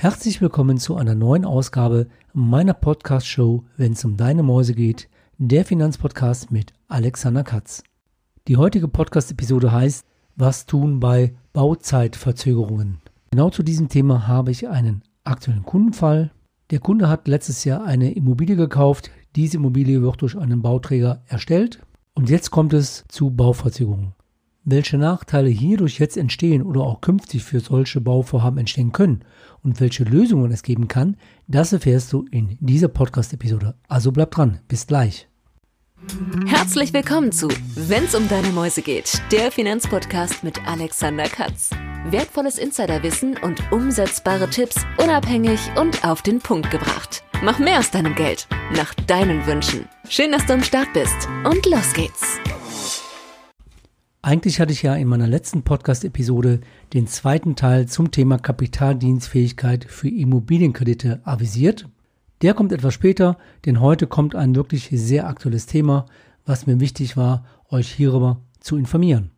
Herzlich willkommen zu einer neuen Ausgabe meiner Podcast-Show, wenn es um deine Mäuse geht, der Finanzpodcast mit Alexander Katz. Die heutige Podcast-Episode heißt Was tun bei Bauzeitverzögerungen? Genau zu diesem Thema habe ich einen aktuellen Kundenfall. Der Kunde hat letztes Jahr eine Immobilie gekauft. Diese Immobilie wird durch einen Bauträger erstellt und jetzt kommt es zu Bauverzögerungen. Welche Nachteile hierdurch jetzt entstehen oder auch künftig für solche Bauvorhaben entstehen können und welche Lösungen es geben kann, das erfährst du in dieser Podcast-Episode. Also bleib dran, bis gleich. Herzlich willkommen zu Wenn's um deine Mäuse geht, der Finanzpodcast mit Alexander Katz. Wertvolles Insiderwissen und umsetzbare Tipps unabhängig und auf den Punkt gebracht. Mach mehr aus deinem Geld, nach deinen Wünschen. Schön, dass du am Start bist und los geht's. Eigentlich hatte ich ja in meiner letzten Podcast-Episode den zweiten Teil zum Thema Kapitaldienstfähigkeit für Immobilienkredite avisiert. Der kommt etwas später, denn heute kommt ein wirklich sehr aktuelles Thema, was mir wichtig war, euch hierüber zu informieren.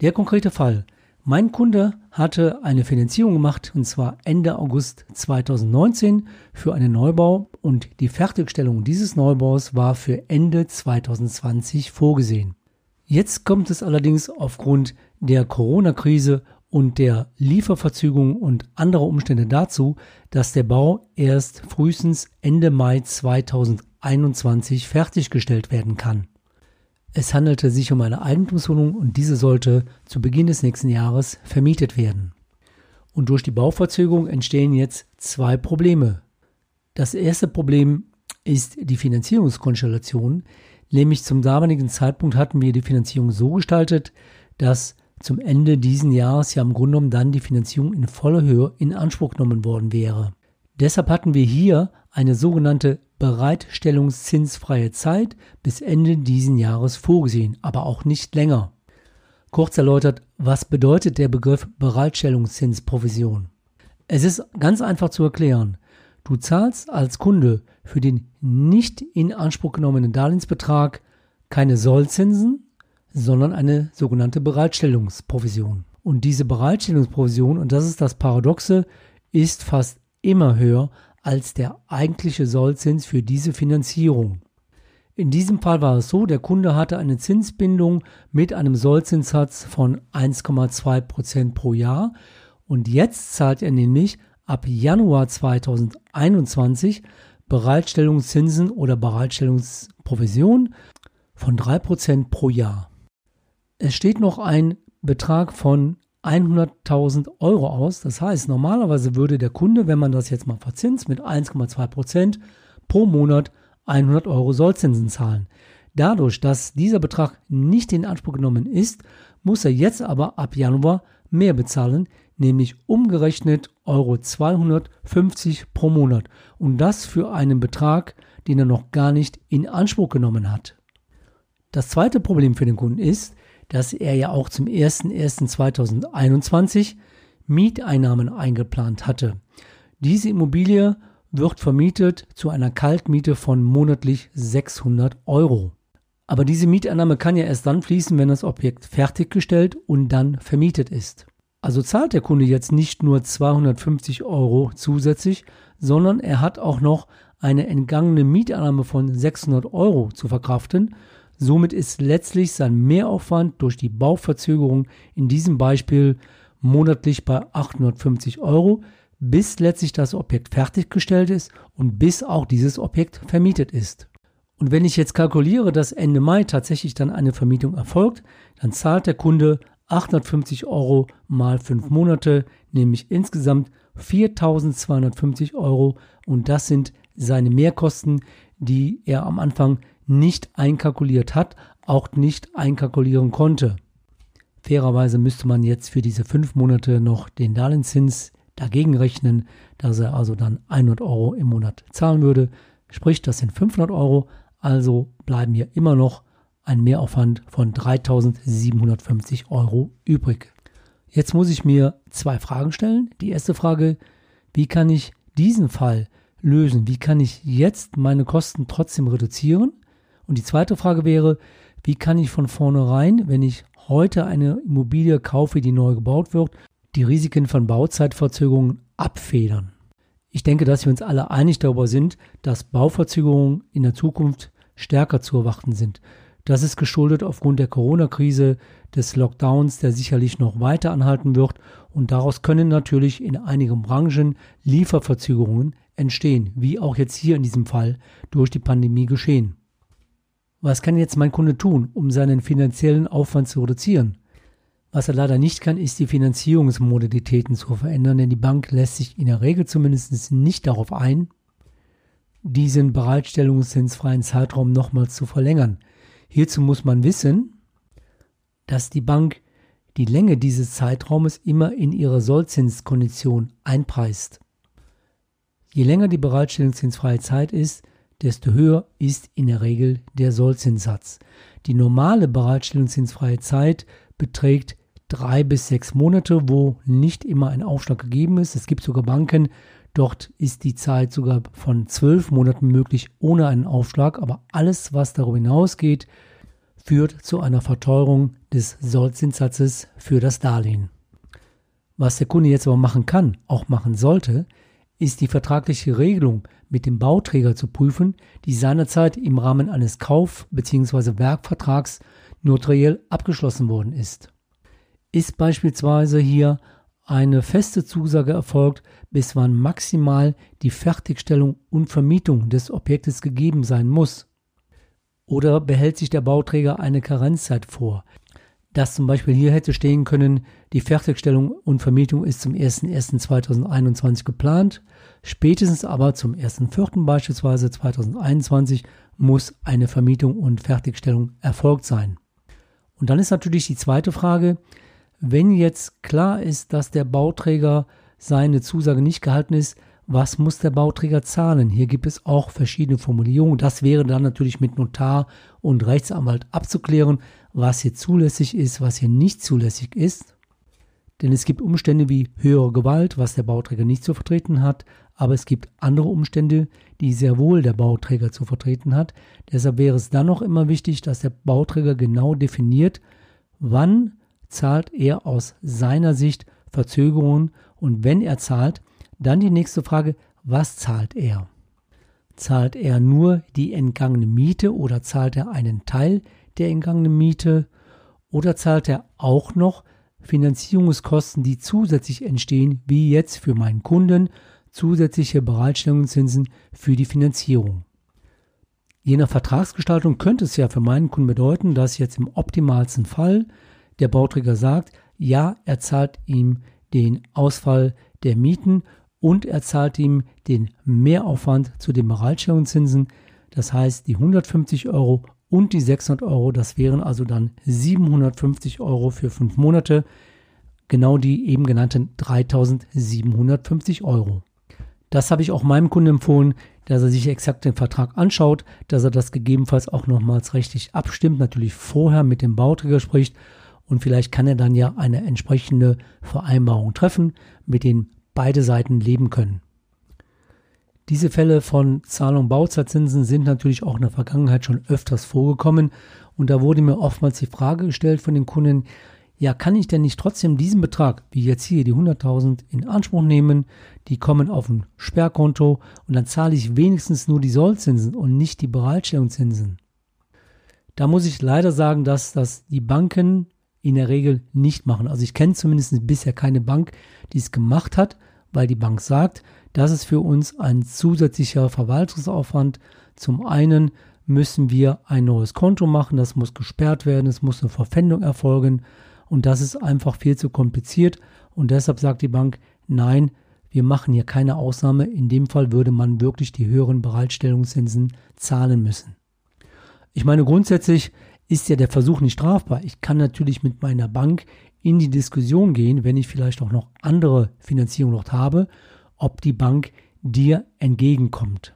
Der konkrete Fall. Mein Kunde hatte eine Finanzierung gemacht und zwar Ende August 2019 für einen Neubau und die Fertigstellung dieses Neubaus war für Ende 2020 vorgesehen. Jetzt kommt es allerdings aufgrund der Corona-Krise und der Lieferverzögerung und anderer Umstände dazu, dass der Bau erst frühestens Ende Mai 2021 fertiggestellt werden kann. Es handelte sich um eine Eigentumswohnung und diese sollte zu Beginn des nächsten Jahres vermietet werden. Und durch die Bauverzögerung entstehen jetzt zwei Probleme. Das erste Problem ist die Finanzierungskonstellation, Nämlich zum damaligen Zeitpunkt hatten wir die Finanzierung so gestaltet, dass zum Ende diesen Jahres ja im Grunde genommen dann die Finanzierung in voller Höhe in Anspruch genommen worden wäre. Deshalb hatten wir hier eine sogenannte bereitstellungszinsfreie Zeit bis Ende diesen Jahres vorgesehen, aber auch nicht länger. Kurz erläutert, was bedeutet der Begriff Bereitstellungszinsprovision? Es ist ganz einfach zu erklären. Du zahlst als Kunde für den nicht in Anspruch genommenen Darlehensbetrag keine Sollzinsen, sondern eine sogenannte Bereitstellungsprovision. Und diese Bereitstellungsprovision, und das ist das Paradoxe, ist fast immer höher als der eigentliche Sollzins für diese Finanzierung. In diesem Fall war es so, der Kunde hatte eine Zinsbindung mit einem Sollzinssatz von 1,2% pro Jahr und jetzt zahlt er nämlich ab Januar 2021 Bereitstellungszinsen oder Bereitstellungsprovision von 3% pro Jahr. Es steht noch ein Betrag von 100.000 Euro aus. Das heißt, normalerweise würde der Kunde, wenn man das jetzt mal verzinst, mit 1,2% pro Monat 100 Euro Sollzinsen zahlen. Dadurch, dass dieser Betrag nicht in Anspruch genommen ist, muss er jetzt aber ab Januar mehr bezahlen, nämlich umgerechnet Euro 250 pro Monat und das für einen Betrag, den er noch gar nicht in Anspruch genommen hat. Das zweite Problem für den Kunden ist, dass er ja auch zum 01.01.2021 Mieteinnahmen eingeplant hatte. Diese Immobilie wird vermietet zu einer Kaltmiete von monatlich 600 Euro. Aber diese Mieteinnahme kann ja erst dann fließen, wenn das Objekt fertiggestellt und dann vermietet ist. Also zahlt der Kunde jetzt nicht nur 250 Euro zusätzlich, sondern er hat auch noch eine entgangene Mietannahme von 600 Euro zu verkraften. Somit ist letztlich sein Mehraufwand durch die Bauverzögerung in diesem Beispiel monatlich bei 850 Euro, bis letztlich das Objekt fertiggestellt ist und bis auch dieses Objekt vermietet ist. Und wenn ich jetzt kalkuliere, dass Ende Mai tatsächlich dann eine Vermietung erfolgt, dann zahlt der Kunde 850 Euro mal fünf Monate, nämlich insgesamt 4250 Euro und das sind seine Mehrkosten, die er am Anfang nicht einkalkuliert hat, auch nicht einkalkulieren konnte. Fairerweise müsste man jetzt für diese fünf Monate noch den Darlehenszins dagegen rechnen, dass er also dann 100 Euro im Monat zahlen würde. Sprich, das sind 500 Euro, also bleiben hier immer noch ein Mehraufwand von 3.750 Euro übrig. Jetzt muss ich mir zwei Fragen stellen. Die erste Frage, wie kann ich diesen Fall lösen? Wie kann ich jetzt meine Kosten trotzdem reduzieren? Und die zweite Frage wäre, wie kann ich von vornherein, wenn ich heute eine Immobilie kaufe, die neu gebaut wird, die Risiken von Bauzeitverzögerungen abfedern. Ich denke, dass wir uns alle einig darüber sind, dass Bauverzögerungen in der Zukunft stärker zu erwarten sind. Das ist geschuldet aufgrund der Corona-Krise, des Lockdowns, der sicherlich noch weiter anhalten wird. Und daraus können natürlich in einigen Branchen Lieferverzögerungen entstehen, wie auch jetzt hier in diesem Fall durch die Pandemie geschehen. Was kann jetzt mein Kunde tun, um seinen finanziellen Aufwand zu reduzieren? Was er leider nicht kann, ist die Finanzierungsmodalitäten zu verändern, denn die Bank lässt sich in der Regel zumindest nicht darauf ein, diesen bereitstellungszinsfreien Zeitraum nochmals zu verlängern. Hierzu muss man wissen, dass die Bank die Länge dieses Zeitraumes immer in ihre Sollzinskondition einpreist. Je länger die bereitstellungszinsfreie Zeit ist, desto höher ist in der Regel der Sollzinssatz. Die normale bereitstellungszinsfreie Zeit beträgt drei bis sechs Monate, wo nicht immer ein Aufschlag gegeben ist. Es gibt sogar Banken, dort ist die Zeit sogar von zwölf Monaten möglich ohne einen Aufschlag. Aber alles, was darüber hinausgeht, führt zu einer Verteuerung des Sollzinssatzes für das Darlehen. Was der Kunde jetzt aber machen kann, auch machen sollte, ist die vertragliche Regelung mit dem Bauträger zu prüfen, die seinerzeit im Rahmen eines Kauf- bzw. Werkvertrags notariell abgeschlossen worden ist. Ist beispielsweise hier eine feste Zusage erfolgt, bis wann maximal die Fertigstellung und Vermietung des Objektes gegeben sein muss. Oder behält sich der Bauträger eine Karenzzeit vor, dass zum Beispiel hier hätte stehen können, die Fertigstellung und Vermietung ist zum 01.01.2021 geplant, spätestens aber zum 1.04. beispielsweise 2021 muss eine Vermietung und Fertigstellung erfolgt sein. Und dann ist natürlich die zweite Frage, wenn jetzt klar ist, dass der Bauträger seine Zusage nicht gehalten ist, was muss der Bauträger zahlen? Hier gibt es auch verschiedene Formulierungen. Das wäre dann natürlich mit Notar und Rechtsanwalt abzuklären, was hier zulässig ist, was hier nicht zulässig ist. Denn es gibt Umstände wie höhere Gewalt, was der Bauträger nicht zu vertreten hat, aber es gibt andere Umstände, die sehr wohl der Bauträger zu vertreten hat. Deshalb wäre es dann noch immer wichtig, dass der Bauträger genau definiert, wann zahlt er aus seiner Sicht Verzögerungen und wenn er zahlt, dann die nächste Frage, was zahlt er? Zahlt er nur die entgangene Miete oder zahlt er einen Teil der entgangenen Miete oder zahlt er auch noch Finanzierungskosten, die zusätzlich entstehen, wie jetzt für meinen Kunden zusätzliche Bereitstellungszinsen für die Finanzierung. Je nach Vertragsgestaltung könnte es ja für meinen Kunden bedeuten, dass jetzt im optimalsten Fall der Bauträger sagt, ja, er zahlt ihm den Ausfall der Mieten und er zahlt ihm den Mehraufwand zu den Bereitstellungszinsen. Das heißt, die 150 Euro und die 600 Euro, das wären also dann 750 Euro für fünf Monate. Genau die eben genannten 3750 Euro. Das habe ich auch meinem Kunden empfohlen, dass er sich exakt den Vertrag anschaut, dass er das gegebenenfalls auch nochmals rechtlich abstimmt, natürlich vorher mit dem Bauträger spricht und vielleicht kann er dann ja eine entsprechende Vereinbarung treffen, mit denen beide Seiten leben können. Diese Fälle von Zahlung Bauzeitzinsen sind natürlich auch in der Vergangenheit schon öfters vorgekommen und da wurde mir oftmals die Frage gestellt von den Kunden, ja, kann ich denn nicht trotzdem diesen Betrag, wie jetzt hier die 100.000, in Anspruch nehmen? Die kommen auf ein Sperrkonto und dann zahle ich wenigstens nur die Sollzinsen und nicht die Bereitstellungszinsen. Da muss ich leider sagen, dass das die Banken in der Regel nicht machen. Also ich kenne zumindest bisher keine Bank, die es gemacht hat, weil die Bank sagt, das ist für uns ein zusätzlicher Verwaltungsaufwand. Zum einen müssen wir ein neues Konto machen, das muss gesperrt werden, es muss eine Verpfändung erfolgen und das ist einfach viel zu kompliziert und deshalb sagt die Bank, nein, wir machen hier keine Ausnahme. In dem Fall würde man wirklich die höheren Bereitstellungszinsen zahlen müssen. Ich meine, grundsätzlich ist ja der Versuch nicht strafbar. Ich kann natürlich mit meiner Bank in die Diskussion gehen, wenn ich vielleicht auch noch andere Finanzierung noch habe, ob die Bank dir entgegenkommt.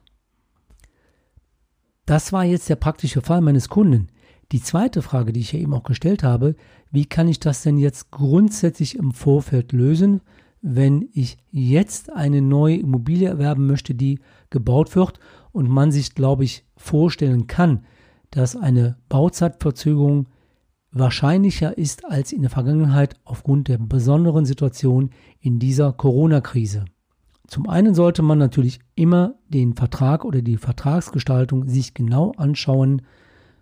Das war jetzt der praktische Fall meines Kunden. Die zweite Frage, die ich ja eben auch gestellt habe, wie kann ich das denn jetzt grundsätzlich im Vorfeld lösen, wenn ich jetzt eine neue Immobilie erwerben möchte, die gebaut wird und man sich, glaube ich, vorstellen kann, dass eine Bauzeitverzögerung wahrscheinlicher ist als in der Vergangenheit aufgrund der besonderen Situation in dieser Corona-Krise. Zum einen sollte man natürlich immer den Vertrag oder die Vertragsgestaltung sich genau anschauen.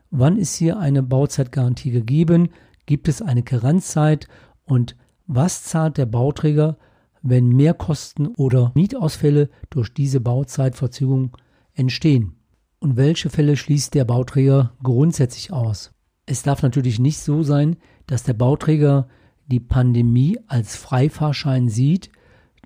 Wann ist hier eine Bauzeitgarantie gegeben? Gibt es eine Karenzzeit? Und was zahlt der Bauträger, wenn Mehrkosten oder Mietausfälle durch diese Bauzeitverzögerung entstehen? Und welche Fälle schließt der Bauträger grundsätzlich aus? Es darf natürlich nicht so sein, dass der Bauträger die Pandemie als Freifahrschein sieht,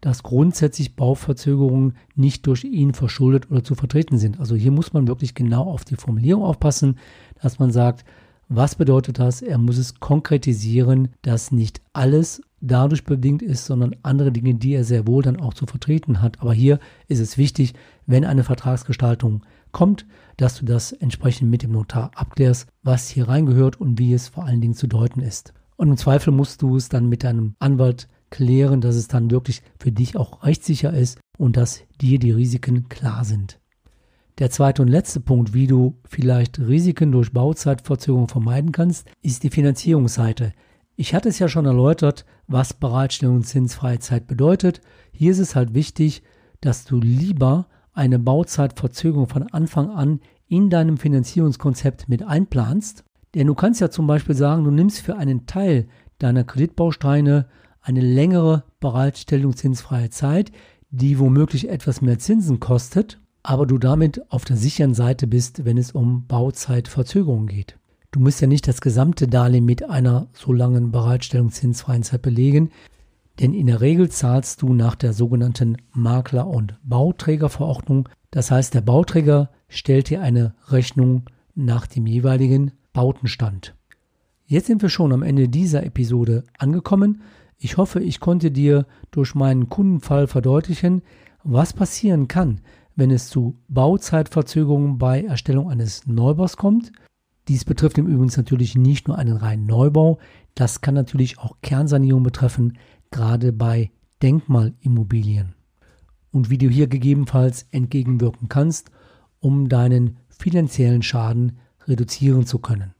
dass grundsätzlich Bauverzögerungen nicht durch ihn verschuldet oder zu vertreten sind. Also hier muss man wirklich genau auf die Formulierung aufpassen, dass man sagt, was bedeutet das? Er muss es konkretisieren, dass nicht alles dadurch bedingt ist, sondern andere Dinge, die er sehr wohl dann auch zu vertreten hat. Aber hier ist es wichtig, wenn eine Vertragsgestaltung kommt, dass du das entsprechend mit dem Notar abklärst, was hier reingehört und wie es vor allen Dingen zu deuten ist. Und im Zweifel musst du es dann mit deinem Anwalt klären, dass es dann wirklich für dich auch rechtssicher ist und dass dir die Risiken klar sind. Der zweite und letzte Punkt, wie du vielleicht Risiken durch Bauzeitverzögerung vermeiden kannst, ist die Finanzierungsseite. Ich hatte es ja schon erläutert, was Bereitstellung zinsfreie Zeit bedeutet. Hier ist es halt wichtig, dass du lieber eine Bauzeitverzögerung von Anfang an in deinem Finanzierungskonzept mit einplanst. Denn du kannst ja zum Beispiel sagen, du nimmst für einen Teil deiner Kreditbausteine eine längere Bereitstellung zinsfreie Zeit, die womöglich etwas mehr Zinsen kostet, aber du damit auf der sicheren Seite bist, wenn es um Bauzeitverzögerungen geht. Du musst ja nicht das gesamte Darlehen mit einer so langen Bereitstellung zinsfreien Zeit belegen, denn in der Regel zahlst du nach der sogenannten Makler- und Bauträgerverordnung. Das heißt, der Bauträger stellt dir eine Rechnung nach dem jeweiligen Bautenstand. Jetzt sind wir schon am Ende dieser Episode angekommen. Ich hoffe, ich konnte dir durch meinen Kundenfall verdeutlichen, was passieren kann, wenn es zu Bauzeitverzögerungen bei Erstellung eines Neubaus kommt. Dies betrifft im Übrigen natürlich nicht nur einen reinen Neubau, das kann natürlich auch Kernsanierung betreffen, gerade bei Denkmalimmobilien. Und wie du hier gegebenenfalls entgegenwirken kannst, um deinen finanziellen Schaden reduzieren zu können.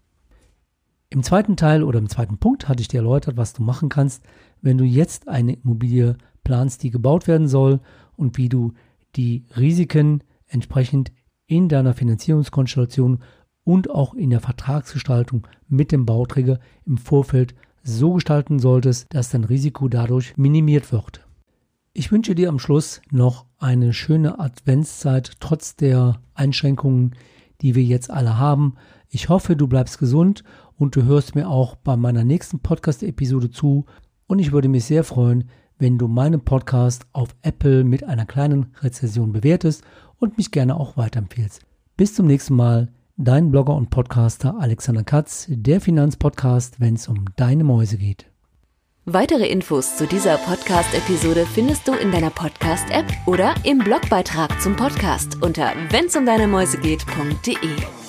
Im zweiten Teil oder im zweiten Punkt hatte ich dir erläutert, was du machen kannst, wenn du jetzt eine Immobilie planst, die gebaut werden soll und wie du die Risiken entsprechend in deiner Finanzierungskonstellation und auch in der Vertragsgestaltung mit dem Bauträger im Vorfeld so gestalten solltest, dass dein Risiko dadurch minimiert wird. Ich wünsche dir am Schluss noch eine schöne Adventszeit trotz der Einschränkungen, die wir jetzt alle haben. Ich hoffe, du bleibst gesund und du hörst mir auch bei meiner nächsten Podcast-Episode zu. Und ich würde mich sehr freuen, wenn du meinen Podcast auf Apple mit einer kleinen Rezession bewertest und mich gerne auch weiterempfehlst. Bis zum nächsten Mal, dein Blogger und Podcaster Alexander Katz, der Finanzpodcast, wenn es um deine Mäuse geht. Weitere Infos zu dieser Podcast-Episode findest du in deiner Podcast-App oder im Blogbeitrag zum Podcast unter wennsumdeinemäusegeht.de.